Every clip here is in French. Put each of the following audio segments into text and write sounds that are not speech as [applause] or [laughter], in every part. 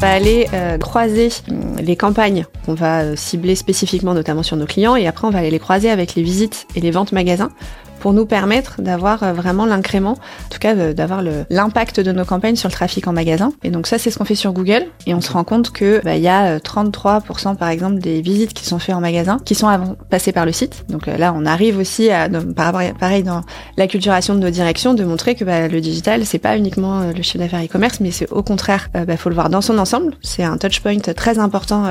va aller euh, croiser les campagnes qu'on va cibler spécifiquement, notamment sur nos clients, et après on va aller les croiser avec les visites et les ventes magasins pour nous permettre d'avoir euh, vraiment l'incrément, en tout cas d'avoir l'impact de nos campagnes sur le trafic en magasin. Et donc ça, c'est ce qu'on fait sur Google. Et on se rend compte que bah, il y a 33% euh, par exemple des visites qui sont faites en magasin, qui sont passées par le site. Donc euh, là, on arrive aussi à, rapport, pareil dans l'acculturation de nos directions, de montrer que bah, le digital, c'est pas uniquement le chiffre d'affaires e-commerce, mais c'est au contraire, il bah, faut le voir dans son ensemble. C'est un touchpoint très important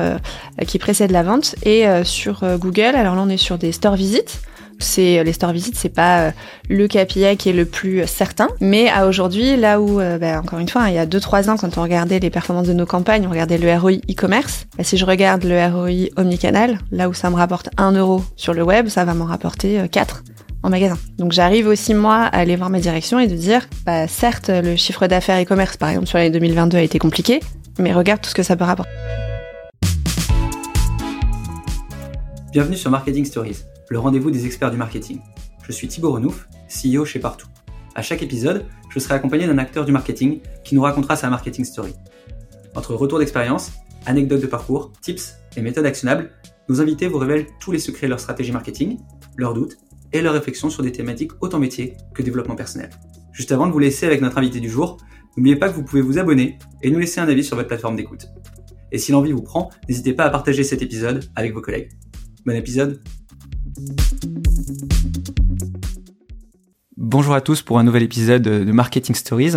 qui précède la vente. Et sur Google, alors là, on est sur des store visites c'est les store visits, c'est pas euh, le KPI qui est le plus certain, mais à aujourd'hui, là où, euh, bah, encore une fois, hein, il y a 2-3 ans, quand on regardait les performances de nos campagnes, on regardait le ROI e-commerce. Bah, si je regarde le ROI omnicanal, là où ça me rapporte 1 euro sur le web, ça va m'en rapporter 4 euh, en magasin. Donc j'arrive aussi moi à aller voir ma direction et de dire, bah, certes, le chiffre d'affaires e-commerce, par exemple, sur l'année 2022 a été compliqué, mais regarde tout ce que ça peut rapporter. Bienvenue sur Marketing Stories le rendez-vous des experts du marketing. Je suis Thibaut Renouf, CEO chez Partout. À chaque épisode, je serai accompagné d'un acteur du marketing qui nous racontera sa marketing story. Entre retours d'expérience, anecdotes de parcours, tips et méthodes actionnables, nos invités vous révèlent tous les secrets de leur stratégie marketing, leurs doutes et leurs réflexions sur des thématiques autant métier que développement personnel. Juste avant de vous laisser avec notre invité du jour, n'oubliez pas que vous pouvez vous abonner et nous laisser un avis sur votre plateforme d'écoute. Et si l'envie vous prend, n'hésitez pas à partager cet épisode avec vos collègues. Bon épisode Bonjour à tous pour un nouvel épisode de Marketing Stories.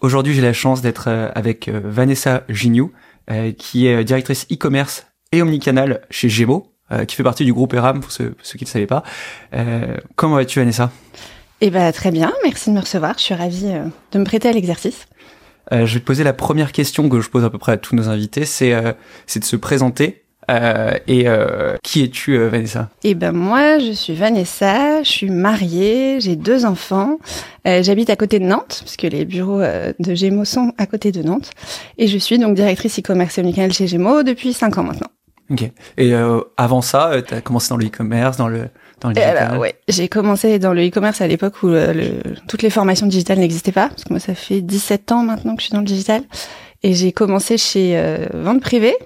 Aujourd'hui, j'ai la chance d'être euh, avec euh, Vanessa Gignoux, euh, qui est directrice e-commerce et omnicanal chez Gémeaux, qui fait partie du groupe ERAM pour ceux, qui ne le savaient pas. comment vas-tu, Vanessa? Eh ben très bien, merci de me recevoir. Je suis ravie de me prêter à l'exercice. je vais te poser la première question que je pose à peu près à tous nos invités, c'est de se présenter euh, et euh, qui es-tu, euh, Vanessa? Eh ben moi, je suis Vanessa. Je suis mariée, j'ai deux enfants. J'habite à côté de Nantes, puisque les bureaux de Gémeaux sont à côté de Nantes, et je suis donc directrice e-commerce et omnicanal chez Gémeaux depuis cinq ans maintenant. Ok. Et avant ça, tu as commencé dans le e-commerce, dans le dans le digital? ouais, j'ai commencé dans le e-commerce à l'époque où le, toutes les formations digitales n'existaient pas, parce que moi ça fait 17 ans maintenant que je suis dans le digital, et j'ai commencé chez Vente Privée,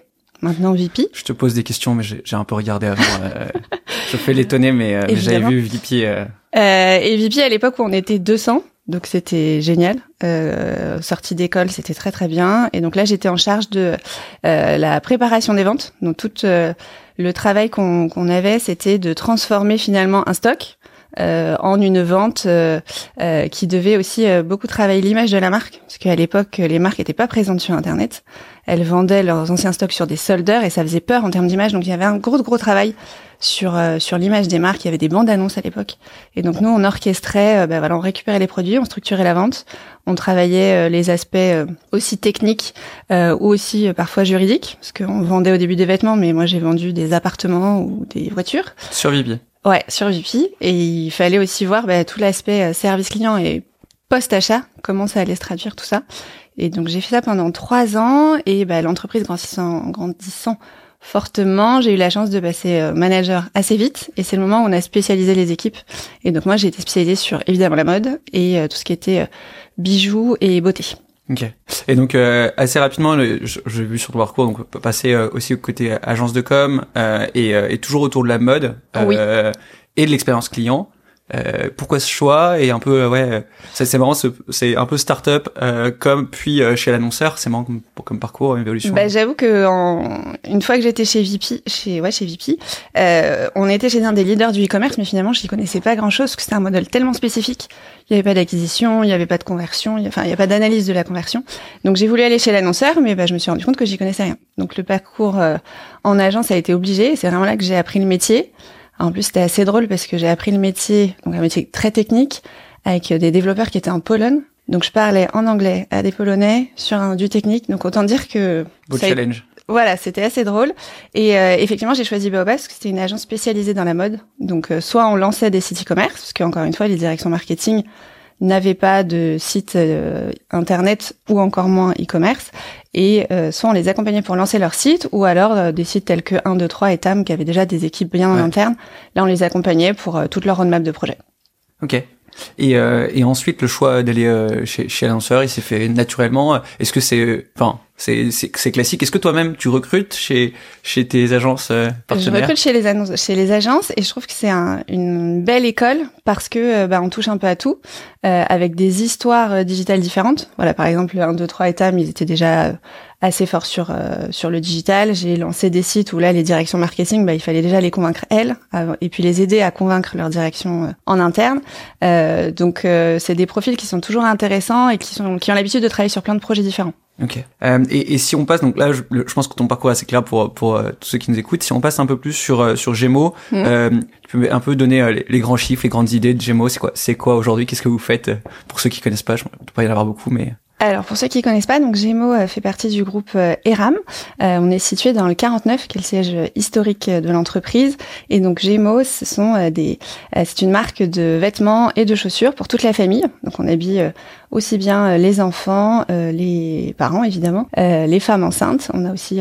maintenant VP. Je te pose des questions, mais j'ai un peu regardé avant. Euh, [laughs] je fais l'étonner, mais, euh, j'avais vu VP. Euh... Euh, et VP à l'époque où on était 200, donc c'était génial. Euh, sortie d'école, c'était très très bien. Et donc là, j'étais en charge de la préparation des ventes. Donc tout le travail qu'on avait, c'était de transformer finalement un stock euh, en une vente euh, euh, qui devait aussi beaucoup travailler l'image de la marque, parce qu'à l'époque, les marques n'étaient pas présentes sur Internet. Elles vendaient leurs anciens stocks sur des soldeurs et ça faisait peur en termes d'image. Donc il y avait un gros gros travail sur sur l'image des marques. Il y avait des bandes annonces à l'époque. Et donc nous, on orchestrait, ben voilà, on récupérait les produits, on structurait la vente, on travaillait les aspects aussi techniques ou aussi parfois juridiques, parce qu'on vendait au début des vêtements, mais moi j'ai vendu des appartements ou des voitures. Sur Vivier. Ouais, sur VP. Et il fallait aussi voir bah, tout l'aspect euh, service client et post-achat, comment ça allait se traduire, tout ça. Et donc j'ai fait ça pendant trois ans et bah, l'entreprise grandissant, grandissant fortement, j'ai eu la chance de passer euh, manager assez vite et c'est le moment où on a spécialisé les équipes. Et donc moi j'ai été spécialisée sur évidemment la mode et euh, tout ce qui était bijoux et beauté. Ok. Et donc euh, assez rapidement, j'ai vu sur le parcours, donc on peut passer euh, aussi au côté agence de com euh, et, et, toujours autour de la mode et de l'expérience client. Euh, pourquoi ce choix et un peu ouais c'est marrant c'est un peu start-up comme puis chez l'annonceur c'est marrant comme, comme parcours évolution bah, j'avoue que en, une fois que j'étais chez VP chez ouais chez VP on était chez un des leaders du e-commerce mais finalement je n'y connaissais pas grand chose parce que c'était un modèle tellement spécifique il n'y avait pas d'acquisition, il n'y avait pas de conversion, enfin il n'y a pas d'analyse de la conversion. Donc j'ai voulu aller chez l'annonceur, mais bah, je me suis rendu compte que j'y connaissais rien. Donc le parcours euh, en agence a été obligé. C'est vraiment là que j'ai appris le métier. En plus c'était assez drôle parce que j'ai appris le métier, donc un métier très technique, avec des développeurs qui étaient en Pologne. Donc je parlais en anglais à des Polonais sur un du technique. Donc autant dire que Beau challenge. Voilà, c'était assez drôle. Et euh, effectivement, j'ai choisi Baobab parce que c'était une agence spécialisée dans la mode. Donc, euh, soit on lançait des sites e-commerce, parce qu'encore une fois, les directions marketing n'avaient pas de site euh, internet ou encore moins e-commerce. Et soit on les accompagnait pour lancer leur site, ou alors des sites tels que 1, 2, 3 et TAM qui avaient déjà des équipes bien en interne. Là, on les accompagnait pour toute leur roadmap de projet. Ok. Et, et ensuite, le choix d'aller chez, chez l'annonceur, il s'est fait naturellement. Est-ce que c'est, enfin, c'est c'est classique. Est-ce que toi-même tu recrutes chez chez tes agences euh, partenaires Je recrute chez les annonces, chez les agences et je trouve que c'est un, une belle école parce que bah, on touche un peu à tout euh, avec des histoires digitales différentes. Voilà, par exemple, 1 2 3 états, ils étaient déjà assez fort sur euh, sur le digital. J'ai lancé des sites où là les directions marketing, bah, il fallait déjà les convaincre elles et puis les aider à convaincre leur direction euh, en interne. Euh, donc c'est des profils qui sont toujours intéressants et qui sont qui ont l'habitude de travailler sur plein de projets différents. Ok. et, et, si on passe, donc là, je, je, pense que ton parcours est assez clair pour pour tous ceux qui nous écoutent. Si on passe un peu plus sur sur Gémeaux, mmh. tu peux un peu donner les, les, grands chiffres, les grandes idées de Gémeaux. C'est quoi C'est quoi aujourd'hui? Qu'est-ce que vous faites Pour ceux qui connaissent pas, je ne peux pas y en avoir beaucoup, mais alors pour ceux qui connaissent pas, donc euh, fait partie du groupe euh, ERAM. Euh, on est situé dans le 49, qui est le siège historique de l'entreprise. Et donc Gémeaux, ce sont des, c'est une marque de vêtements et de chaussures pour toute la famille. Donc on habille aussi bien les enfants, les parents évidemment, les femmes enceintes. On a aussi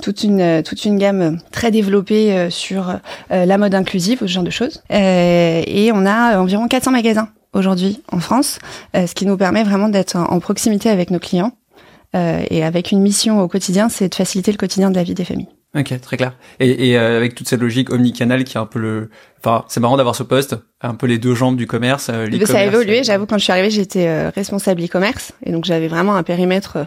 toute une toute une gamme très développée sur la mode inclusive, ce genre de choses. et on a environ 400 magasins aujourd'hui en France, euh, ce qui nous permet vraiment d'être en proximité avec nos clients. Euh, et avec une mission au quotidien, c'est de faciliter le quotidien de la vie des familles. Ok, très clair. Et, et euh, avec toute cette logique omnicanal qui est un peu le, enfin, c'est marrant d'avoir ce poste, un peu les deux jambes du commerce. ça a évolué. J'avoue, quand je suis arrivée, j'étais responsable e-commerce, et donc j'avais vraiment un périmètre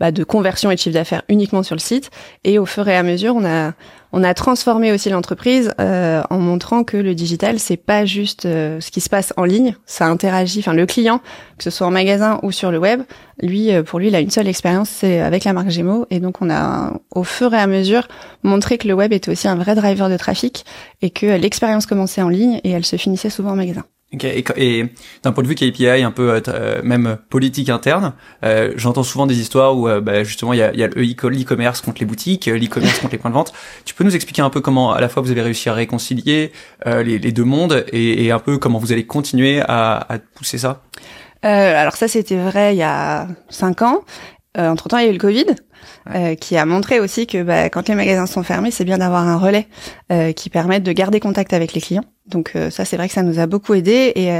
bah, de conversion et de chiffre d'affaires uniquement sur le site. Et au fur et à mesure, on a on a transformé aussi l'entreprise euh, en montrant que le digital c'est pas juste euh, ce qui se passe en ligne, ça interagit. Enfin, le client, que ce soit en magasin ou sur le web, lui, euh, pour lui, il a une seule expérience, c'est avec la marque Gémeaux. Et donc, on a, au fur et à mesure, montré que le web était aussi un vrai driver de trafic et que l'expérience commençait en ligne et elle se finissait souvent en magasin. Et, d'un point de vue KPI, un peu euh, euh, même politique interne, euh, j'entends souvent des histoires où bah, justement il y a, y a l'e-commerce contre les boutiques, l'e-commerce contre les points de vente. Tu peux nous expliquer un peu comment à la fois vous avez réussi à réconcilier les, deux mondes et, et, un peu comment vous allez continuer à, à pousser ça? Alors ça c'était vrai il y a cinq ans. Entre temps il y a eu le Covid. Euh, qui a montré aussi que bah, quand les magasins sont fermés, c'est bien d'avoir un relais euh, qui permette de garder contact avec les clients. Donc euh, ça, c'est vrai que ça nous a beaucoup aidé. Et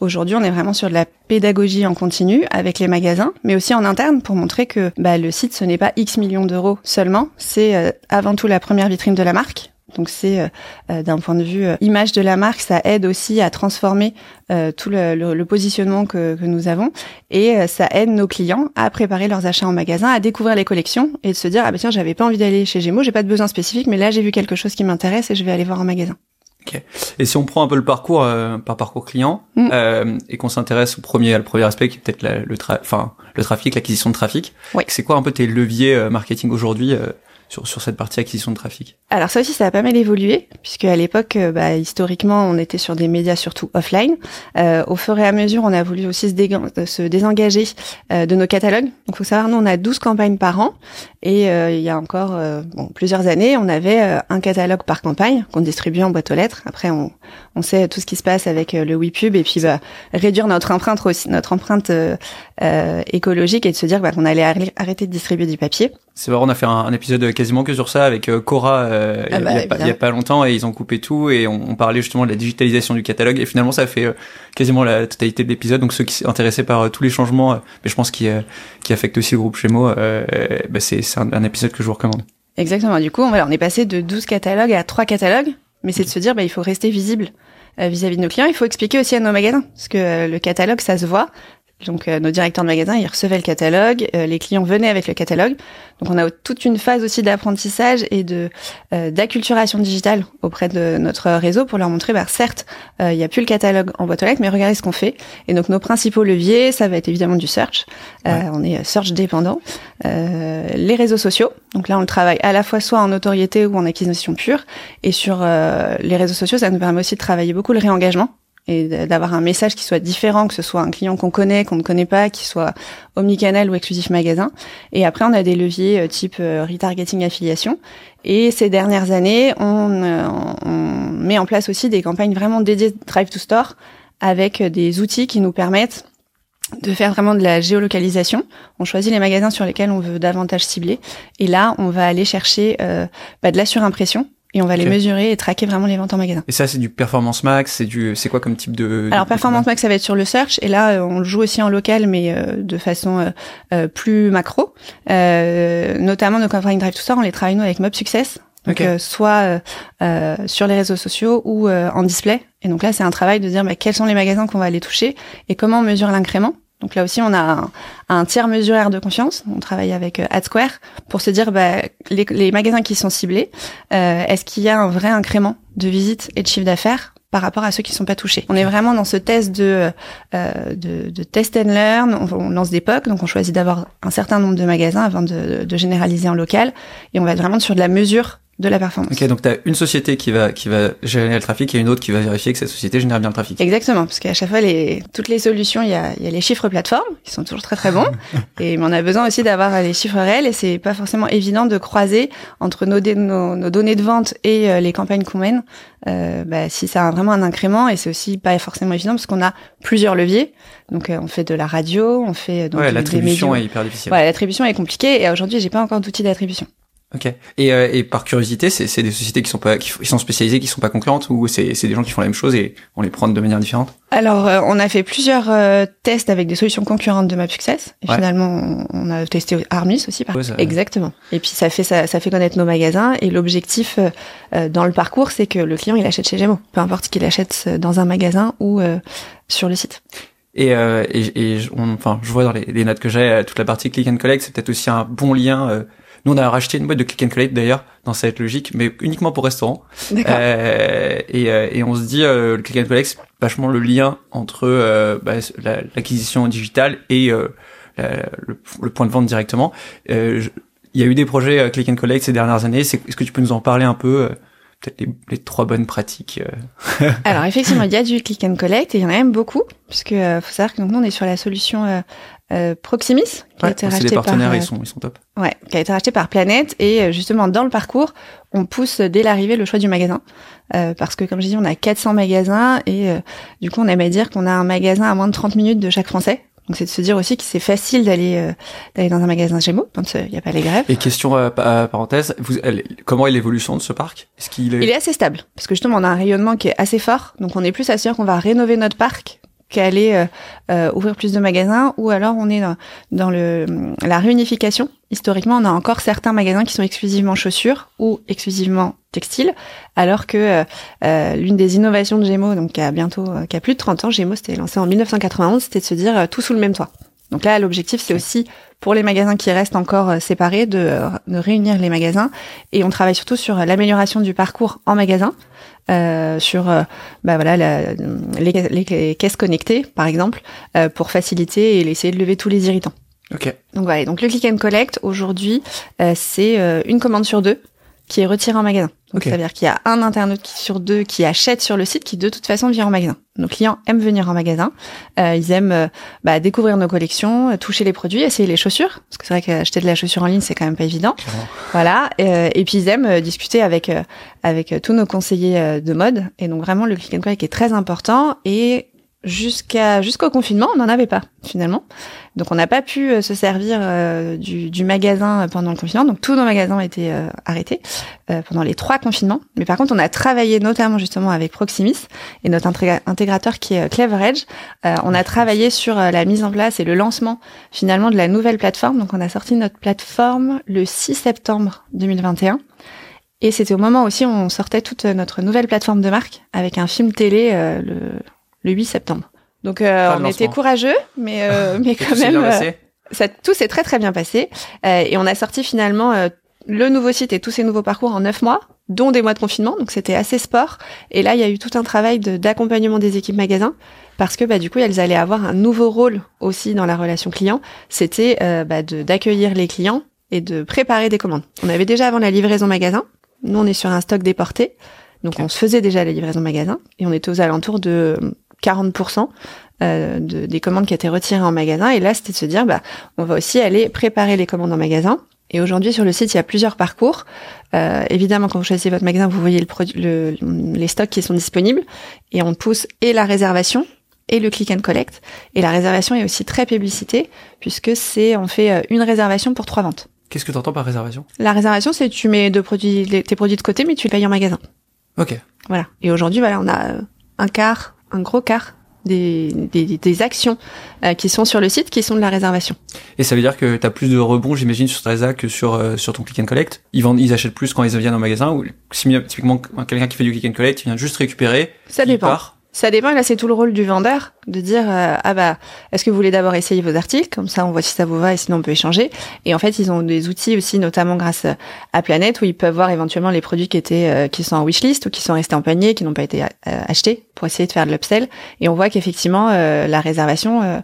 aujourd'hui, on est vraiment sur de la pédagogie en continu avec les magasins, mais aussi en interne pour montrer que bah, le site, ce n'est pas X millions d'euros seulement, c'est avant tout la première vitrine de la marque. Donc c'est euh, euh, d'un point de vue euh, image de la marque, ça aide aussi à transformer tout le, positionnement que, nous avons et ça aide nos clients à préparer leurs achats en magasin, à découvrir les collections et de se dire ah ben tiens j'avais pas envie d'aller chez Gémeaux, j'ai pas de besoin spécifique, mais là j'ai vu quelque chose qui m'intéresse et je vais aller voir en magasin. Ok. Et si on prend un peu le parcours par parcours client mm. et qu'on s'intéresse au premier, le premier aspect qui est peut-être le, enfin le trafic, l'acquisition de trafic, c'est quoi un peu tes leviers marketing aujourd'hui sur, sur cette partie acquisition de trafic Alors ça aussi, ça a pas mal évolué, puisque à l'époque, euh, bah, historiquement, on était sur des médias surtout offline. Euh, au fur et à mesure, on a voulu aussi se, se désengager euh, de nos catalogues. Donc, faut savoir, nous, on a 12 campagnes par an, et euh, il y a encore bon, plusieurs années, on avait un catalogue par campagne qu'on distribuait en boîte aux lettres. Après, on, on sait tout ce qui se passe avec le WePub, et puis bah, réduire notre empreinte aussi, notre empreinte écologique, et de se dire bah, qu'on allait arrêter de distribuer du papier. C'est vrai, on a fait un, épisode quasiment que sur ça avec euh, Cora euh, ah bah, il, y a, pas, longtemps et ils ont coupé tout et on, parlait justement de la digitalisation du catalogue et finalement ça a fait euh, quasiment la totalité de l'épisode. Donc ceux qui intéressés par tous les changements, mais je pense qui qui affectent aussi le groupe chez moi, bah c'est un, épisode que je vous recommande. Exactement. Du coup, on, on est passé de 12 catalogues à 3 catalogues, mais c'est de se dire bah il faut rester visible vis-à-vis -vis de nos clients. Il faut expliquer aussi à nos magasins parce que le catalogue ça se voit. Donc euh, nos directeurs de magasin, ils recevaient le catalogue, euh, les clients venaient avec le catalogue. Donc on a toute une phase aussi d'apprentissage et de euh, d'acculturation digitale auprès de notre réseau pour leur montrer, bah, certes, il n'y a plus le catalogue en boîte aux lettres, mais regardez ce qu'on fait. Et donc nos principaux leviers, ça va être évidemment du search. On est search dépendant. les réseaux sociaux. Donc là, on le travaille à la fois soit en notoriété ou en acquisition pure. Et sur les réseaux sociaux, ça nous permet aussi de travailler beaucoup le réengagement et d'avoir un message qui soit différent, que ce soit un client qu'on connaît, qu'on ne connaît pas, qui soit omnicanal ou exclusif magasin. Et après, on a des leviers euh, type euh, retargeting affiliation. Et ces dernières années, on, euh, on met en place aussi des campagnes vraiment dédiées Drive to Store avec des outils qui nous permettent de faire vraiment de la géolocalisation. On choisit les magasins sur lesquels on veut davantage cibler. Et là, on va aller chercher bah, de la surimpression et on va les mesurer et traquer vraiment les ventes en magasin. Et ça, c'est du performance max, c'est du, c'est quoi comme type de Alors de- performance max ça va être sur le search et là euh, on le joue aussi en local mais euh, de façon euh, euh, plus macro. Euh, notamment nos campagnes Drive to Store, on les travaille nous avec Mob Success. Donc Ok. euh, soit sur les réseaux sociaux ou euh, en display. Et donc là c'est un travail de dire bah, quels sont les magasins qu'on va aller toucher et comment on mesure l'incrément. Donc là aussi on a un, un tiers mesuraire de confiance. On travaille avec euh, AdSquare pour se dire bah, les, les magasins qui sont ciblés, euh, est-ce qu'il y a un vrai incrément de visite et de chiffre d'affaires par rapport à ceux qui sont pas touchés? On est vraiment dans ce test de euh, de, de test and learn. On, on lance des POC, donc on choisit d'avoir un certain nombre de magasins avant de, de généraliser en local, et on va être vraiment sur de la mesure de la performance. Ok, donc tu as une société qui va qui va générer le trafic et une autre qui va vérifier que cette société génère bien le trafic. Exactement, parce qu'à chaque fois, les, toutes les solutions, il y a, y a les chiffres plateformes, qui sont toujours très très bons, [laughs] et on a besoin aussi d'avoir les chiffres réels, et c'est pas forcément évident de croiser entre nos, nos, nos données de vente et euh, les campagnes qu'on mène, euh, bah, si ça a vraiment un incrément, et c'est aussi pas forcément évident, parce qu'on a plusieurs leviers, donc euh, on fait de la radio, on fait euh, donc ouais, l'attribution est hyper difficile. Ouais, l'attribution est compliquée, et aujourd'hui, j'ai pas encore d'outils d'attribution. Ok. Et, euh, et par curiosité, c'est des sociétés qui sont pas qui, sont spécialisées, qui sont pas concurrentes, ou c'est des gens qui font la même chose et on les prend de manière différente? Alors, euh, on a fait plusieurs euh, tests avec des solutions concurrentes de MapSuccess. Et Ouais. finalement, on, a testé Armis aussi. Par Ouais, ça- Exactement. Et puis, ça fait ça, ça fait connaître nos magasins. Et l'objectif euh, euh, dans le parcours, c'est que le client, il achète chez Gémeaux. Peu importe qu'il achète euh, dans un magasin ou euh, sur le site. Et, euh, et, et je- on- enfin, je vois dans les, les notes que j'ai toute la partie click and collect, c'est peut-être aussi un bon lien. Nous, on a racheté une boîte de click and collect d'ailleurs dans cette logique, mais uniquement pour restaurants. D'accord. Euh, et, euh, et on se dit, euh, le click and collect, c'est vachement le lien entre euh, bah, la- l'acquisition digitale et euh, la- le, le point de vente directement. Euh, je- il y a eu des projets click and collect ces dernières années. Est-ce que tu peux nous en parler un peu euh, Peut-être les, les trois bonnes pratiques. [laughs] Alors, effectivement, il y a du click and collect et il y en a même beaucoup. Puisque euh, faut savoir que donc, nous, on est sur la solution euh, euh, Proximis, qui a Ouais, été c'est des rachetée par... partenaires, euh, ils sont ils sont top. Ouais, qui a été racheté par Planète et euh, justement dans le parcours, on pousse euh, dès l'arrivée le choix du magasin Euh, parce que comme je dis, on a 400 magasins et euh, du coup on aime à dire qu'on a un magasin à moins de 30 minutes de chaque Français. Donc c'est de se dire aussi que c'est facile d'aller euh, d'aller dans un magasin Gémeaux quand il n'y a pas les grèves. Et question euh, pa- parenthèse, vous, elle- comment est l'évolution de ce parc? Est-ce qu'il est... Il est assez stable parce que justement on a un rayonnement qui est assez fort. Donc on est plus dire qu'on va rénover notre parc qu'aller euh, euh, ouvrir plus de magasins ou alors on est dans, le la réunification. Historiquement, on a encore certains magasins qui sont exclusivement chaussures ou exclusivement textiles, alors que euh, l'une des innovations de Gémeaux, donc qui a bientôt qui plus de 30 ans, Gémeaux c'était lancé en 1991, c'était de se dire tout sous le même toit. Donc là, l'objectif, c'est aussi pour les magasins qui restent encore euh, séparés de, euh, de réunir les magasins. Et on travaille surtout sur euh, l'amélioration du parcours en magasin, euh, sur bah voilà la- les, caisses connectées, par exemple, euh, pour faciliter et essayer de lever tous les irritants. Ok. Donc voilà, donc le click and collect aujourd'hui, euh, c'est une commande sur deux qui est retirée en magasin. Donc Ok. ça veut dire qu'il y a un internaute qui, sur deux qui achète sur le site qui de toute façon vient en magasin. Nos clients aiment venir en magasin, Euh, ils aiment euh, bah, découvrir nos collections, euh, toucher les produits, essayer les chaussures, parce que c'est vrai qu'acheter de la chaussure en ligne c'est quand même pas évident. Clairement. Voilà, euh, et puis ils aiment euh, discuter avec euh, avec tous nos conseillers euh, de mode, et donc vraiment le click and collect est très important et jusqu'à jusqu'au confinement, on n'en avait pas finalement. Donc on n'a pas pu euh, se servir euh, du, du magasin pendant le confinement. Donc tous nos magasins été euh, arrêtés euh, pendant les trois confinements. Mais par contre, on a travaillé notamment justement avec Proximis et notre intégra- intégrateur qui est CleverEdge. Euh, on a travaillé sur la mise en place et le lancement finalement de la nouvelle plateforme. Donc on a sorti notre plateforme le 6 septembre 2021. Et c'était au moment aussi où on sortait toute notre nouvelle plateforme de marque avec un film télé le, le 8 septembre. Donc euh, on était courageux, mais euh, [laughs] mais quand même euh, ça tout s'est très très bien passé Euh, et on a sorti finalement euh, le nouveau site et tous ces nouveaux parcours en neuf mois, dont des mois de confinement, donc c'était assez sport. Et là, il y a eu tout un travail de- d'accompagnement des équipes magasins parce que bah, du coup, elles allaient avoir un nouveau rôle aussi dans la relation client. C'était euh, bah, d'accueillir les clients et de préparer des commandes. On avait déjà avant la livraison magasin. Nous, on est sur un stock déporté, donc on se faisait déjà la livraison magasin et on était aux alentours de 40% euh, de, des commandes qui étaient retirées en magasin. Et là, c'était de se dire, bah, on va aussi aller préparer les commandes en magasin. Et aujourd'hui, sur le site, il y a plusieurs parcours. Euh, évidemment, quand vous choisissez votre magasin, vous voyez le produit, le- les stocks qui sont disponibles. Et on pousse et la réservation et le click and collect. Et la réservation est aussi très publicité, puisque c'est on fait euh, une réservation pour trois ventes. Qu'est-ce que tu entends par réservation? La réservation, c'est tu mets de produits, tes produits de côté, mais tu les payes en magasin. Ok. Voilà. Et aujourd'hui, voilà, on a un quart, un gros quart des, des, des actions euh, qui sont sur le site qui sont de la réservation. Et ça veut dire que tu as plus de rebonds, j'imagine, sur Tresa que sur euh, sur ton click and collect. Ils vendent, ils achètent plus quand ils viennent au magasin ou typiquement quelqu'un qui fait du click and collect, il vient juste récupérer. Ça dépend. Ça dépend, là c'est tout le rôle du vendeur de dire euh, ah bah est-ce que vous voulez d'abord essayer vos articles? Comme ça on voit si ça vous va et sinon on peut échanger. Et en fait ils ont des outils aussi notamment grâce à Planète où ils peuvent voir éventuellement les produits qui étaient euh, qui sont en wishlist ou qui sont restés en panier qui n'ont pas été euh, achetés pour essayer de faire de l'upsell. Et on voit qu'effectivement la réservation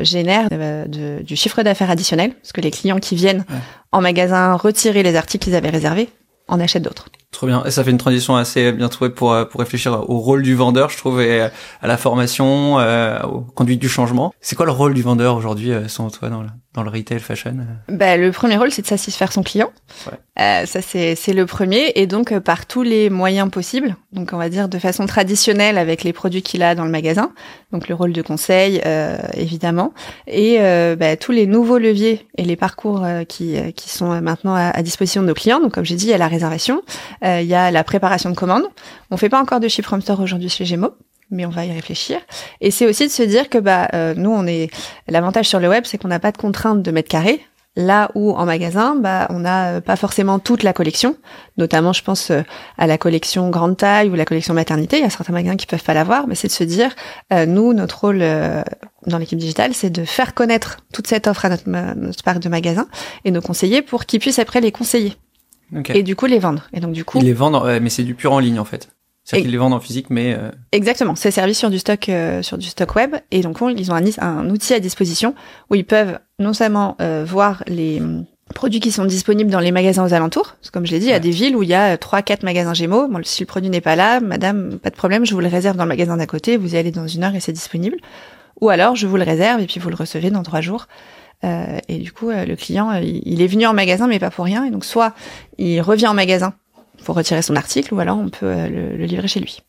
génère du chiffre d'affaires additionnel parce que les clients qui viennent en magasin retirer les articles qu'ils avaient réservés en achètent d'autres. Trop bien. Et ça fait une transition assez bien trouvée pour, euh, pour réfléchir au rôle du vendeur, je trouve, et à la formation, euh, aux conduites du changement. C'est quoi le rôle du vendeur aujourd'hui, euh, selon toi, dans, dans le retail fashion bah, Le premier rôle, c'est de satisfaire son client. Ouais. Euh, ça, c'est, c'est le premier. Et donc, euh, par tous les moyens possibles, donc on va dire de façon traditionnelle avec les produits qu'il a dans le magasin, donc le rôle de conseil, euh, évidemment, et euh, bah, tous les nouveaux leviers et les parcours qui, qui sont maintenant à, à, disposition de nos clients. Donc, comme j'ai dit, il y a la réservation, il y a la préparation de commandes. On fait pas encore de chiffre from store aujourd'hui chez Gémeaux mais on va y réfléchir. Et c'est aussi de se dire que bah euh, nous on est l'avantage sur le web, c'est qu'on n'a pas de contrainte de mètres carrés. Là où en magasin, bah on n'a pas forcément toute la collection. Notamment, je pense euh, à la collection grande taille ou la collection maternité. Il y a certains magasins qui peuvent pas l'avoir, mais c'est de se dire, euh, nous notre rôle dans l'équipe digitale, c'est de faire connaître toute cette offre à notre, notre parc de magasins et nos conseillers pour qu'ils puissent après les conseiller. Et du coup les vendre. Et donc du coup. Ils les vendent, mais c'est du pur en ligne en fait. C'est-à-dire qu'ils les vendent en physique, mais euh... exactement. C'est servi sur du stock, euh, sur du stock web, et donc ils ont un, un, outil à disposition où ils peuvent non seulement euh, voir les hum, produits qui sont disponibles dans les magasins aux alentours. Comme je l'ai dit, il y a des villes où il y a trois, quatre magasins Gémeaux. Bon, si le produit n'est pas là, madame, pas de problème, je vous le réserve dans le magasin d'à côté. Vous y allez dans une heure et c'est disponible. Ou alors, je vous le réserve et puis vous le recevez dans trois jours. Euh, et du coup, le client, il est venu en magasin, mais pas pour rien. Et donc, soit il revient en magasin pour retirer son article ou alors on peut euh, le, livrer chez lui.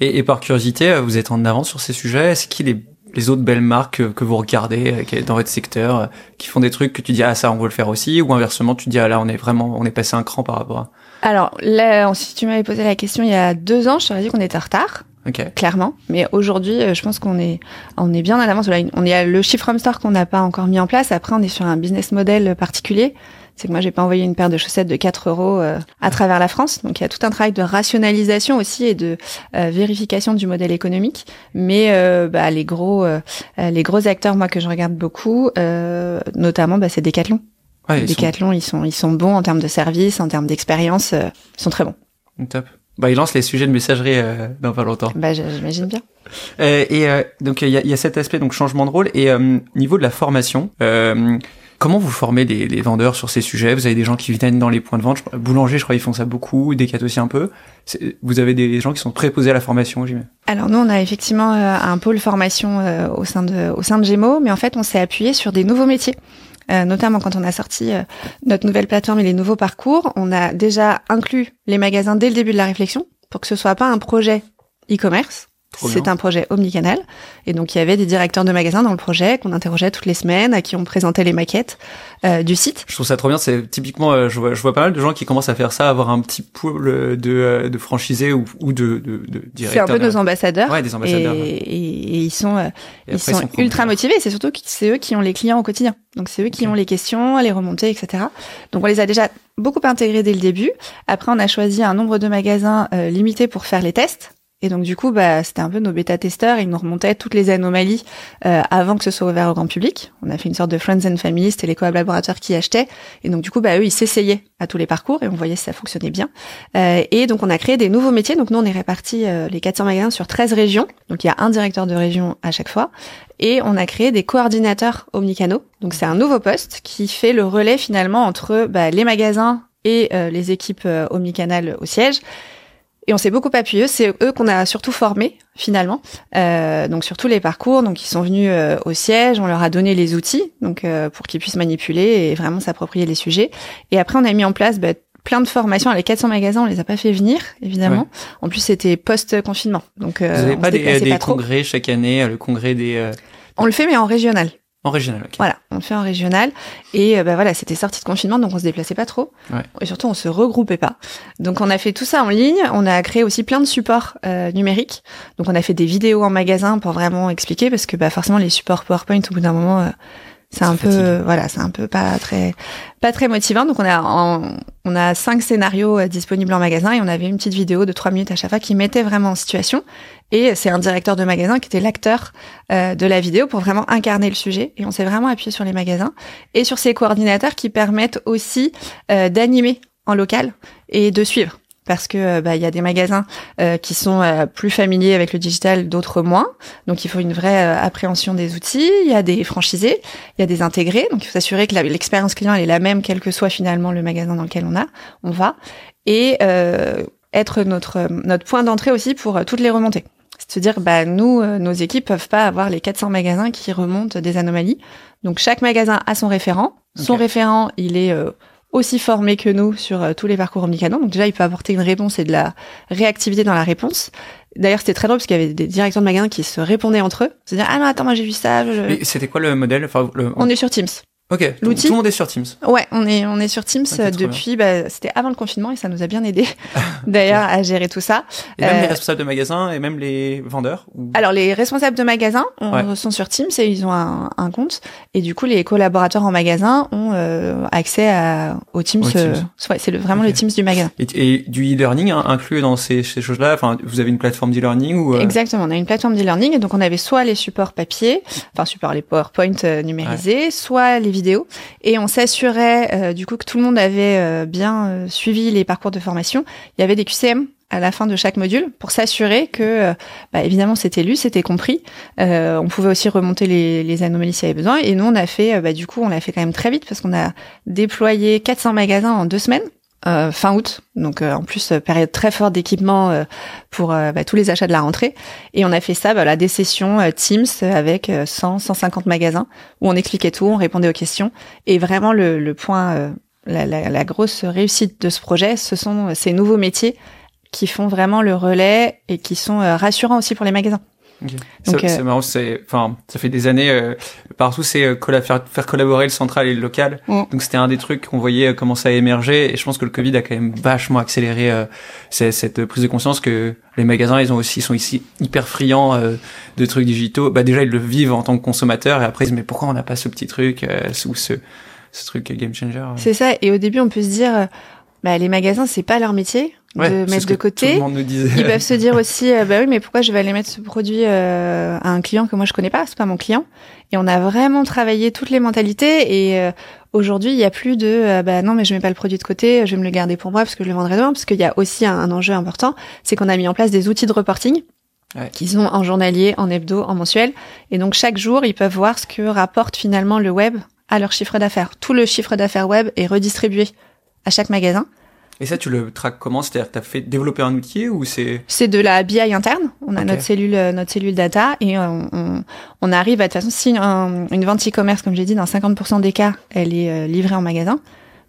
Et, et, par curiosité, euh, vous êtes en avance sur ces sujets. Est-ce qu'il est les autres belles marques que vous regardez euh, dans votre secteur qui font des trucs que tu dis ah ça on veut le faire aussi ou inversement tu dis ah là on est vraiment on est passé un cran par rapport à alors là si tu m'avais posé la question il y a deux ans je t'aurais dit qu'on était en retard okay. clairement. Mais aujourd'hui je pense qu'on est on est bien à l'avance on est le chiffre Store qu'on n'a pas encore mis en place. Après on est sur un business model particulier c'est que moi j'ai pas envoyé une paire de chaussettes de 4 euros euh, à travers la France. Donc il y a tout un travail de rationalisation aussi et de euh, vérification du modèle économique. Mais euh, bah, les gros les gros acteurs moi que je regarde beaucoup, notamment bah, c'est Decathlon. Ouais, Decathlon, ils sont ils sont bons en termes de service, en termes d'expérience, ils sont très bons. Top. Bah, ils lancent les sujets de messagerie dans pas longtemps. Bah, j'imagine bien. et donc il y a, y a, cet aspect donc changement de rôle et niveau de la formation. Comment vous formez les, vendeurs sur ces sujets? Vous avez des gens qui viennent dans les points de vente. Boulanger, je crois, ils font ça beaucoup. Decat aussi un peu. Vous avez des gens qui sont préposés à la formation, j'imagine. Alors nous, on a effectivement euh, un pôle formation euh, au sein de au sein de Gémeaux, mais en fait, on s'est appuyé sur des nouveaux métiers. Euh, notamment quand on a sorti notre nouvelle plateforme et les nouveaux parcours, on a déjà inclus les magasins dès le début de la réflexion pour que ce soit pas un projet e-commerce, c'est un projet omnicanal. Et donc, il y avait des directeurs de magasins dans le projet qu'on interrogeait toutes les semaines, à qui on présentait les maquettes euh, du site. Je trouve ça trop bien. C'est typiquement, euh, je, vois, je vois pas mal de gens qui commencent à faire ça, avoir un petit pool de, euh, de franchisés ou, ou de, de, de directeurs. C'est un peu nos ambassadeurs. Ouais, des ambassadeurs. Et, et, ils sont, euh, ils sont, ultra motivés. C'est surtout que c'est eux qui ont les clients au quotidien. Donc, c'est eux qui ont les questions, les remontées, etc. Donc, on les a déjà beaucoup intégrés dès le début. Après, on a choisi un nombre de magasins limité pour faire les tests. Et donc du coup, bah, c'était un peu nos bêta-testeurs. Ils nous remontaient toutes les anomalies euh, avant que ce soit ouvert au grand public. On a fait une sorte de friends and family, c'était les collaborateurs qui achetaient. Et donc du coup, bah, eux, ils s'essayaient à tous les parcours et on voyait si ça fonctionnait bien. Euh, et donc on a créé des nouveaux métiers. Donc nous, on est répartis euh, les 400 magasins sur 13 régions. Donc il y a un directeur de région à chaque fois. Et on a créé des coordinateurs omnicanaux. Donc c'est un nouveau poste qui fait le relais finalement entre bah, les magasins et les équipes omnicanales au siège et on s'est beaucoup appuyé. C'est eux qu'on a surtout formés finalement. Euh, donc surtout les parcours. Donc ils sont venus euh, au siège, on leur a donné les outils donc euh, pour qu'ils puissent manipuler et vraiment s'approprier les sujets. Et après on a mis en place bah, plein de formations. Les 400 magasins, on les a pas fait venir, évidemment. En plus, c'était post-confinement. Donc, euh, Vous n'avez pas des, des congrès chaque année, le congrès des... On le fait, mais en régional. En régional, ok. Voilà, on le fait en régional. Et euh, bah voilà, c'était sorti de confinement, donc on se déplaçait pas trop. Ouais. Et surtout, on se regroupait pas. Donc on a fait tout ça en ligne. On a créé aussi plein de supports euh, numériques. Donc on a fait des vidéos en magasin pour vraiment expliquer, parce que bah forcément les supports PowerPoint, au bout d'un moment, euh, c'est un peu, voilà, c'est un peu pas très, pas très motivant. Donc on a, en- on a cinq scénarios euh, disponibles en magasin et on avait une petite vidéo de trois minutes à chaque fois qui mettait vraiment en situation. Et c'est un directeur de magasin qui était l'acteur euh, de la vidéo pour vraiment incarner le sujet. Et on s'est vraiment appuyé sur les magasins et sur ces coordinateurs qui permettent aussi euh, d'animer en local et de suivre. Parce que euh, bah, il y a des magasins euh, qui sont euh, plus familiers avec le digital, d'autres moins. Donc il faut une vraie appréhension des outils. Il y a des franchisés, il y a des intégrés. Donc il faut s'assurer que l'expérience client elle est la même, quel que soit finalement le magasin dans lequel on a, on va, et être notre notre point d'entrée aussi pour toutes les remontées. C'est-à-dire, bah, nous, euh, nos équipes peuvent pas avoir les 400 magasins qui remontent des anomalies. Donc, chaque magasin a son référent. Son référent, il est euh, aussi formé que nous sur euh, tous les parcours omnicanaux. Donc, déjà, il peut apporter une réponse et de la réactivité dans la réponse. D'ailleurs, c'était très drôle parce qu'il y avait des directeurs de magasins qui se répondaient entre eux. C'est-à-dire, ah non, attends, moi j'ai vu ça. je- Mais c'était quoi le modèle? Enfin, le... On est sur Teams. Ok. l'outil- Tout le monde est sur Teams. Ouais, on est on est sur Teams euh, depuis. Bah, c'était avant le confinement et ça nous a bien aidé [laughs] [laughs] d'ailleurs à gérer tout ça. Et même Euh, les responsables de magasins et même les vendeurs. ou- Alors les responsables de magasins on- Ouais. sont sur Teams et ils ont un, un compte et du coup les collaborateurs en magasin ont euh, accès à, au Teams. Au Teams. euh, ouais, c'est vraiment le Teams du magasin. Et, et du e-learning hein, inclus dans ces, ces choses-là? Enfin, vous avez une plateforme d'e-learning ou euh, Exactement, on a une plateforme d'e-learning et donc on avait soit les supports papier, enfin support les PowerPoint euh, numérisés, soit les et on s'assurait euh, du coup que tout le monde avait euh, bien euh, suivi les parcours de formation. Il y avait des QCM à la fin de chaque module pour s'assurer que, bah, évidemment, c'était lu, c'était compris. On pouvait aussi remonter les, les anomalies s'il y avait besoin. Et nous, on a fait, bah, du coup, on l'a fait quand même très vite parce qu'on a déployé 400 magasins en deux semaines. Euh, fin août, donc euh, en plus euh, période très forte d'équipement pour bah, tous les achats de la rentrée. Et on a fait ça, voilà, des sessions Teams avec euh, 100, 150 magasins où on expliquait tout, on répondait aux questions. Et vraiment le, point, la, la, la grosse réussite de ce projet, ce sont ces nouveaux métiers qui font vraiment le relais et qui sont rassurants aussi pour les magasins. Ok. Donc, Ça- euh, c'est marrant, c'est, enfin, ça fait des années euh, partout, c'est euh, colla- faire, faire collaborer le central et le local. Mm. Donc c'était un des trucs qu'on voyait euh, commencer à émerger. Et je pense que le Covid a quand même vachement accéléré euh, cette prise de conscience que les magasins, ils ont aussi, sont ici hyper friands euh, de trucs digitaux. Bah déjà ils le vivent en tant que consommateurs et après ils se disent mais pourquoi on n'a pas ce petit truc euh, ou ce ce truc game changer. euh? C'est ça. Et au début, on peut se dire, bah, les magasins, c'est pas leur métier Ouais, de mettre ce de que Tout côté. le monde nous disait. Ils peuvent se dire [laughs] aussi, euh, bah oui, mais pourquoi je vais aller mettre ce produit euh, à un client que moi je connais pas, c'est pas mon client. Et on a vraiment travaillé toutes les mentalités et euh, aujourd'hui il y a plus de, euh, bah non mais je mets pas le produit de côté, je vais me le garder pour moi parce que je le vendrai demain, parce qu'il y a aussi un, un enjeu important, c'est qu'on a mis en place des outils de reporting. Ouais. qui sont en journalier, en hebdo, en mensuel. Et donc chaque jour, ils peuvent voir ce que rapporte finalement le web à leur chiffre d'affaires. Tout le chiffre d'affaires web est redistribué à chaque magasin. Et ça tu le traques comment? C'est-à-dire que t'as fait développer un outil ou c'est C'est de la BI interne. On a notre cellule, euh, notre cellule data et euh, on, on arrive à de toute façon si un- une vente e-commerce, comme j'ai dit, dans 50% des cas, elle est euh, livrée en magasin.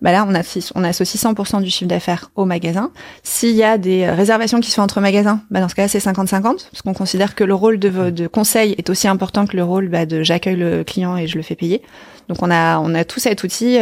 Bah là, on, associe- on associe 100% du chiffre d'affaires au magasin. S'il y a des réservations qui sont entre magasins, bah dans ce cas-là, c'est 50-50, parce qu'on considère que le rôle de, de conseil est aussi important que le rôle bah, de j'accueille le client et je le fais payer. Donc on a, on a tout cet outil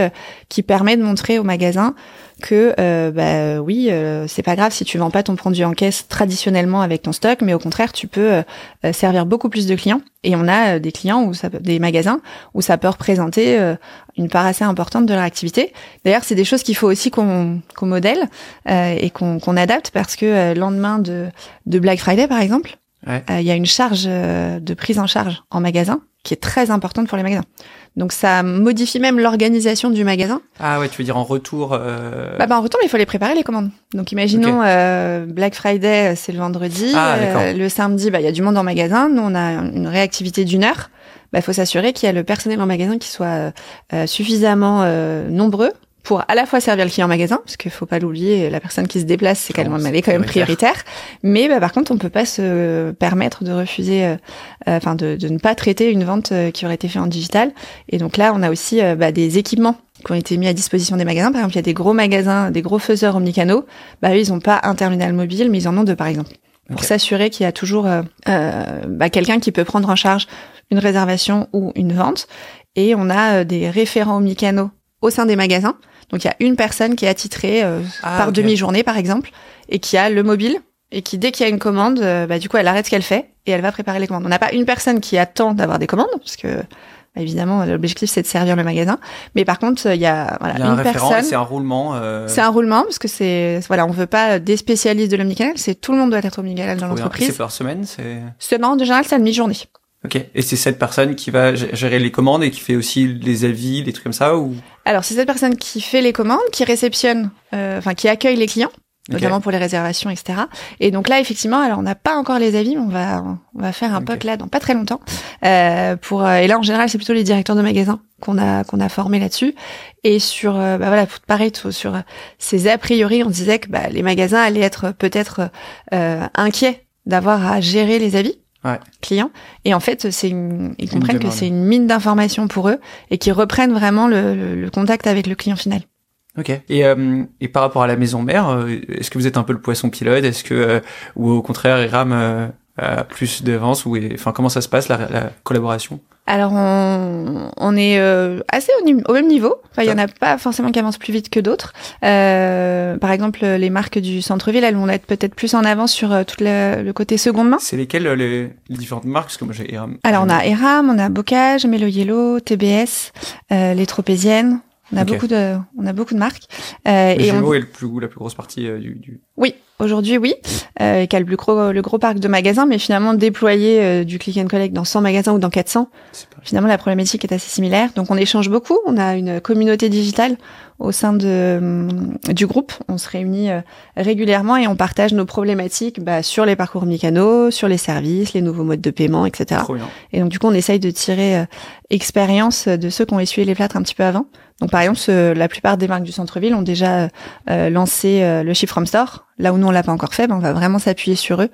qui permet de montrer au magasin que euh, bah oui, euh, c'est pas grave si tu vends pas ton produit en caisse traditionnellement avec ton stock, mais au contraire, tu peux euh, servir beaucoup plus de clients. Et on a euh, des clients ou des magasins où ça peut représenter euh, une part assez importante de leur activité. D'ailleurs, c'est des choses qu'il faut aussi qu'on qu'on modèle euh, et qu'on qu'on adapte parce que lendemain de de Black Friday par exemple, Ouais. euh, il y a une charge euh, de prise en charge en magasin qui est très importante pour les magasins. Donc ça modifie même l'organisation du magasin. Ah ouais, tu veux dire en retour euh... Bah, bah en retour, il faut les préparer les commandes. Donc imaginons euh, Black Friday, c'est le vendredi, Ah, euh, le samedi, bah il y a du monde en magasin. Nous on a une réactivité d'une heure. Bah il faut s'assurer qu'il y a le personnel en magasin qui soit euh, euh, suffisamment euh, nombreux pour à la fois servir le client en magasin, parce qu'il faut pas l'oublier, la personne qui se déplace, c'est quand même, elle est quand même prioritaire. Mais bah, par contre, on peut pas se permettre de refuser, euh, euh, enfin de, de ne pas traiter une vente euh, qui aurait été faite en digital. Et donc là, on a aussi euh, bah, des équipements qui ont été mis à disposition des magasins. Par exemple, il y a des gros magasins, des gros faiseurs omnicanaux. Bah eux, ils ont pas un terminal mobile, mais ils en ont deux, par exemple. pour s'assurer qu'il y a toujours euh, euh, bah, quelqu'un qui peut prendre en charge une réservation ou une vente. Et on a euh, des référents omnicanaux au sein des magasins. Donc il y a une personne qui est attitrée euh, Ah, par demi-journée par exemple et qui a le mobile et qui dès qu'il y a une commande, euh, bah, du coup elle arrête ce qu'elle fait et elle va préparer les commandes. On n'a pas une personne qui attend d'avoir des commandes parce que bah, évidemment l'objectif c'est de servir le magasin. Mais par contre il y a, voilà, Il y a un une personne. c'est un roulement. euh, C'est un roulement parce que c'est voilà, on veut pas des spécialistes de l'omnicanal, c'est tout le monde doit être omnicanal dans l'entreprise. C'est par semaine, c'est. C'est non, en général, c'est à demi-journée. Ok. Et c'est cette personne qui va gérer les commandes et qui fait aussi les avis, les trucs comme ça ou? Alors, c'est cette personne qui fait les commandes, qui réceptionne, euh, enfin, qui accueille les clients, notamment pour les réservations, etc. Et donc là, effectivement, alors on n'a pas encore les avis, mais on va, on va faire un Ok. POC là dans pas très longtemps. Euh, pour euh, et là, en général, c'est plutôt les directeurs de magasins qu'on a qu'on a formés là-dessus. Et sur, euh, bah voilà, pareil, sur euh, ces a priori, on disait que bah, les magasins allaient être peut-être euh, inquiets d'avoir à gérer les avis. Ouais. clients et en fait c'est une, ils comprennent que c'est une mine d'informations pour eux et qui reprennent vraiment le, le- le contact avec le client final. Ok. Et, euh, et par rapport à la maison mère, euh, est-ce que vous êtes un peu le poisson pilote? Est-ce que euh, ou au contraire, Iram euh, plus d'avance ou enfin comment ça se passe la, la collaboration? Alors on, on est euh, assez au, au même niveau. Enfin, il y en a pas forcément qui avancent plus vite que d'autres. Euh, par exemple, les marques du centre-ville, elles vont être peut-être plus en avance sur euh, tout le, le côté seconde main. C'est lesquelles euh, les, les différentes marques? Parce que moi j'ai Iram. Alors on a Eram, on a Bocage, Melo Yellow, TBS, euh, les Tropéziennes. On a beaucoup de, on a beaucoup de marques. Euh, et on, est le plus, la plus grosse partie euh, du, du... Oui, aujourd'hui oui, euh, qui a le plus gros, le gros parc de magasins, mais finalement déployer euh, du click and collect dans 100 magasins ou dans 400, c'est pas- finalement la problématique est assez similaire. Donc on échange beaucoup, on a une communauté digitale au sein de, hum, du groupe, on se réunit euh, régulièrement et on partage nos problématiques bah, sur les parcours mécanos, sur les services, les nouveaux modes de paiement, etc. Et donc du coup on essaye de tirer euh, expérience de ceux qui ont essuyé les plâtres un petit peu avant. Donc par exemple, la plupart des marques du centre-ville ont déjà euh, lancé euh, le Shift from Store. Là où nous on l'a pas encore fait, ben, on va vraiment s'appuyer sur eux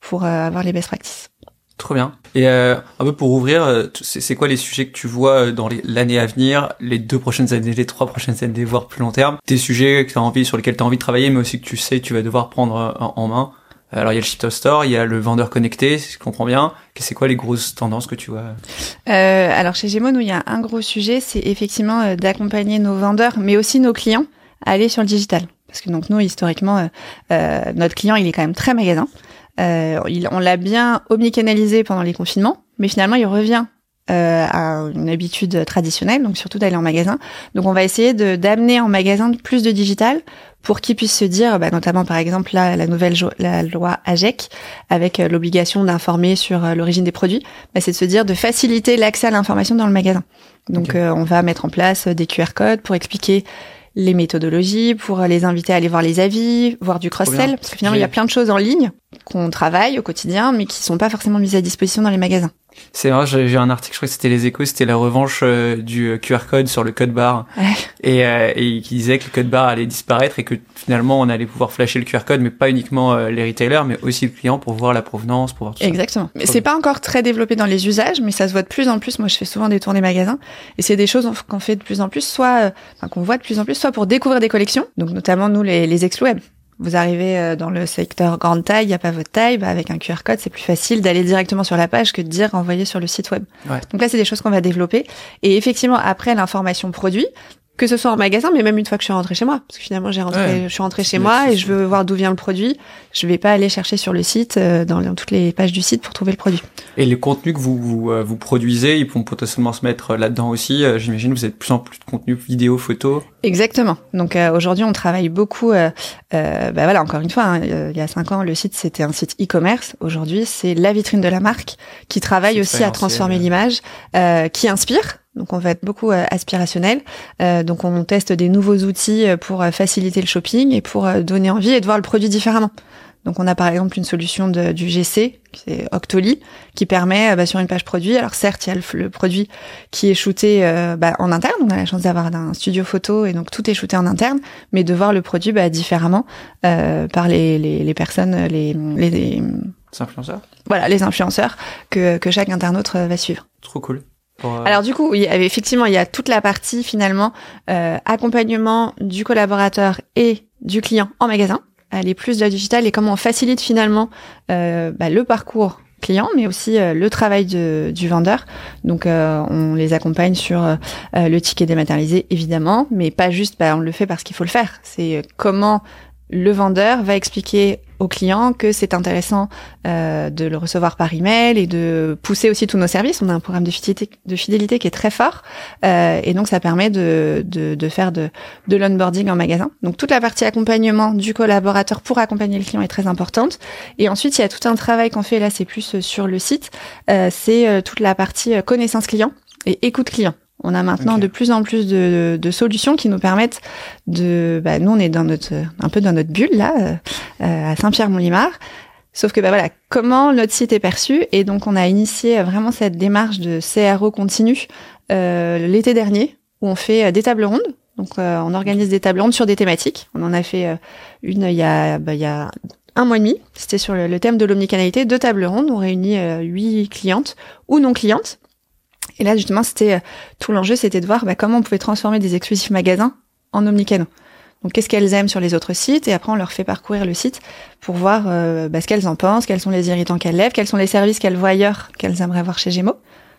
pour euh, avoir les best practices. Trop bien. Et euh, un peu pour ouvrir, euh, c'est quoi les sujets que tu vois euh, dans l'année à venir, les deux prochaines années, les trois prochaines années, voire plus long terme? Des sujets que tu as envie, sur lesquels tu as envie de travailler, mais aussi que tu sais que tu vas devoir prendre en, main. Alors il y a le Shift of Store, il y a le vendeur connecté, si je comprends bien. C'est quoi les grosses tendances que tu vois? Euh, alors chez nous il y a un gros sujet, c'est effectivement d'accompagner nos vendeurs, mais aussi nos clients à aller sur le digital. Parce que donc nous historiquement, euh, euh, notre client il est quand même très magasin. Euh, il- on l'a bien omnicanalisé pendant les confinements, mais finalement il revient euh, à une habitude traditionnelle, donc surtout d'aller en magasin. Donc on va essayer de d'amener en magasin plus de digital pour qu'ils puissent se dire, bah, notamment par exemple là, la nouvelle la loi AGEC avec euh, l'obligation d'informer sur euh, l'origine des produits, bah, c'est de se dire de faciliter l'accès à l'information dans le magasin. Donc euh, on va mettre en place des QR codes pour expliquer les méthodologies, pour les inviter à aller voir les avis, voir du cross-sell, parce que finalement il y a plein de choses en ligne qu'on travaille au quotidien, mais qui sont pas forcément mises à disposition dans les magasins. C'est vrai, j'ai j'ai un article, je crois que c'était les échos, c'était la revanche euh, du euh, QR code sur le code barre. Ouais. Et, euh, et qui disait que le code barre allait disparaître et que finalement on allait pouvoir flasher le QR code, mais pas uniquement euh, les retailers, mais aussi le client pour voir la provenance, pour voir tout ça. Exactement. Mais c'est pas encore très développé dans les usages, mais ça se voit de plus en plus. Moi, je fais souvent des tournées magasins, et c'est des choses qu'on fait de plus en plus, soit enfin, qu'on voit de plus en plus, soit pour découvrir des collections. Donc notamment nous les, les ex-web. Vous arrivez euh, dans le secteur grande taille, il n'y a pas votre taille, bah, avec un QR code, c'est plus facile d'aller directement sur la page que de dire envoyer sur le site web. Ouais. Donc là, c'est des choses qu'on va développer. Et effectivement, après l'information produit, que ce soit en magasin, mais même une fois que je suis rentrée chez moi, parce que finalement, j'ai rentré, Ouais. je suis rentrée chez moi et je veux voir d'où vient le produit. Je vais pas aller chercher sur le site, euh, dans, dans toutes les pages du site pour trouver le produit. Et les contenus que vous vous, euh, vous produisez, ils vont potentiellement se mettre euh, là-dedans aussi. Euh, J'imagine vous avez de plus en plus de contenu vidéo, photo. Exactement. Donc euh, aujourd'hui, on travaille beaucoup. Bah voilà, encore une fois, hein, il y a cinq ans, le site c'était un site e-commerce. Aujourd'hui, c'est la vitrine de la marque qui travaille aussi à transformer l'image, euh, qui inspire. Donc on va être beaucoup euh, aspirationnel. Euh, donc on teste des nouveaux outils euh, pour faciliter le shopping et pour donner envie et de voir le produit différemment. Donc on a par exemple une solution de, du GC, c'est Octoly, qui permet bah, sur une page produit. Alors certes, il y a le, le produit qui est shooté euh, bah, en interne. On a la chance d'avoir un studio photo et donc tout est shooté en interne, mais de voir le produit bah, différemment euh, par les, les, les personnes, les, les, les- C'est influenceur voilà les influenceurs que, que chaque internaute va suivre. Trop cool. Euh, Alors du coup, effectivement, il y a toute la partie finalement euh, accompagnement du collaborateur et du client en magasin aller plus de la digital et comment on facilite finalement euh, bah, le parcours client, mais aussi euh, le travail du vendeur. Donc, euh, on les accompagne sur euh, le ticket dématérialisé, évidemment, mais pas juste, bah, on le fait parce qu'il faut le faire. C'est comment le vendeur va expliquer au client que c'est intéressant euh, de le recevoir par email et de pousser aussi tous nos services. On a un programme de fidélité, qui est très fort euh, et donc ça permet de, faire de, l'onboarding en magasin. Donc toute la partie accompagnement du collaborateur pour accompagner le client est très importante. Et ensuite il y a tout un travail qu'on fait là, c'est plus sur le site, euh, c'est euh, toute la partie euh, connaissance client et écoute client. On a maintenant de plus en plus de, de solutions qui nous permettent de. Bah, nous, on est dans notre un peu dans notre bulle là, euh, euh, à Saint-Pierre-Mont-Limard. Sauf que bah voilà, comment notre site est perçu? Et donc on a initié vraiment cette démarche de CRO continu euh, l'été dernier où on fait des tables rondes. Donc euh, on organise des tables rondes sur des thématiques. On en a fait une il y a bah, il y a un mois et demi. C'était sur le, le thème de l'omnicanalité. Deux tables rondes. On réunit euh, huit clientes ou non clientes. Et là justement c'était euh, tout l'enjeu, c'était de voir bah, comment on pouvait transformer des exclusifs magasins en omnicanaux. Donc, qu'est-ce qu'elles aiment sur les autres sites? Et après, on leur fait parcourir le site pour voir euh, bah, ce qu'elles en pensent, quels sont les irritants qu'elles lèvent, quels sont les services qu'elles voient ailleurs qu'elles aimeraient voir chez Gémeaux.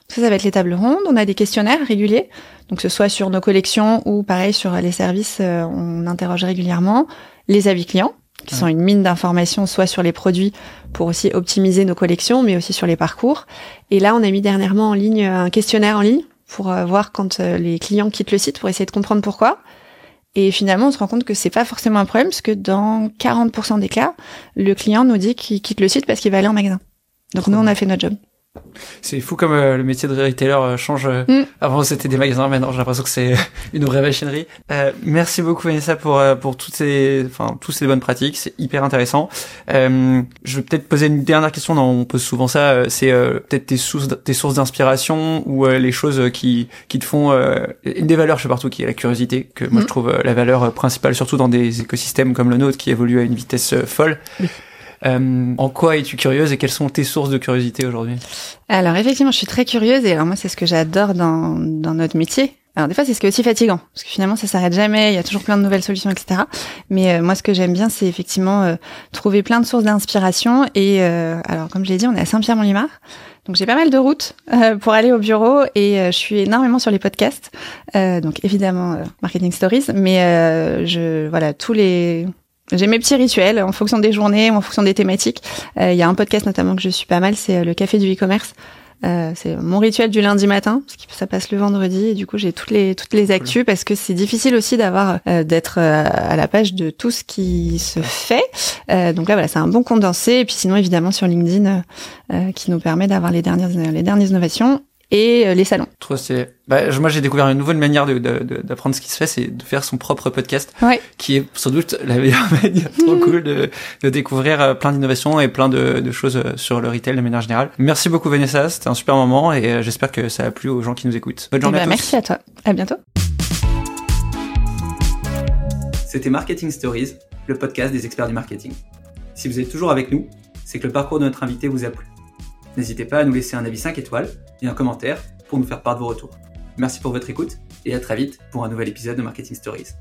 Ça, ça va être les tables rondes. On a des questionnaires réguliers, donc ce soit sur nos collections ou pareil sur les services, euh, on interroge régulièrement les avis clients, qui sont une mine d'informations, soit sur les produits pour aussi optimiser nos collections, mais aussi sur les parcours. Et là, on a mis dernièrement en ligne un questionnaire en ligne pour euh, voir quand euh, les clients quittent le site pour essayer de comprendre pourquoi. Et finalement, on se rend compte que c'est pas forcément un problème, parce que dans 40% des cas, le client nous dit qu'il quitte le site parce qu'il va aller en magasin. Donc nous, on a fait notre job. C'est fou comme euh, le métier de retailer euh, change. euh, Mm. Avant c'était des magasins, maintenant j'ai l'impression que c'est une vraie machinerie. Euh, merci beaucoup Vanessa pour euh, pour toutes ces, enfin toutes ces bonnes pratiques, c'est hyper intéressant. Euh, je vais peut-être poser une dernière question. Non, on pose souvent ça. euh, C'est euh, peut-être tes sources tes sources d'inspiration ou euh, les choses qui qui te font euh, une des valeurs chez partout qui est la curiosité que moi Mm. je trouve euh, la valeur euh, principale surtout dans des écosystèmes comme le nôtre qui évoluent à une vitesse euh, folle. Oui. Euh, en quoi es-tu curieuse et quelles sont tes sources de curiosité aujourd'hui? Alors effectivement, je suis très curieuse et alors moi, c'est ce que j'adore dans, dans notre métier. Alors des fois, c'est ce qui est aussi fatigant, parce que finalement, ça s'arrête jamais, il y a toujours plein de nouvelles solutions, etc. Mais euh, moi, ce que j'aime bien, c'est effectivement euh, trouver plein de sources d'inspiration. Et euh, alors, comme je l'ai dit, on est à Saint-Pierre-Mont-Limard. Donc j'ai pas mal de routes euh, pour aller au bureau et euh, je suis énormément sur les podcasts. Donc évidemment Marketing Stories, mais je voilà tous les j'ai mes petits rituels en fonction des journées ou en fonction des thématiques. Euh, Il y a un podcast notamment que je suis pas mal, c'est euh, le café du e-commerce. Euh, c'est mon rituel du lundi matin parce que ça passe le vendredi et du coup j'ai toutes les toutes les actus parce que c'est difficile aussi d'avoir euh, d'être euh, à la page de tout ce qui se fait. Euh, donc là voilà c'est un bon condensé et puis sinon évidemment sur LinkedIn qui nous permet d'avoir les dernières les dernières innovations et euh, les salons. Trop stylé. Bah, moi, j'ai découvert une nouvelle manière de, de- de- d'apprendre ce qui se fait, c'est de faire son propre podcast, Ouais. qui est sans doute [laughs] la meilleure manière, trop cool de, de découvrir euh, plein d'innovations et plein de, de choses euh, sur le retail de manière générale. Merci beaucoup Vanessa, c'était un super moment et j'espère que ça a plu aux gens qui nous écoutent. Bonne Eh journée ben, à tous. merci à toi. À bientôt. C'était Marketing Stories, le podcast des experts du marketing. Si vous êtes toujours avec nous, c'est que le parcours de notre invité vous a plu. N'hésitez pas à nous laisser un avis 5 étoiles et un commentaire pour nous faire part de vos retours. Merci pour votre écoute et à très vite pour un nouvel épisode de Marketing Stories.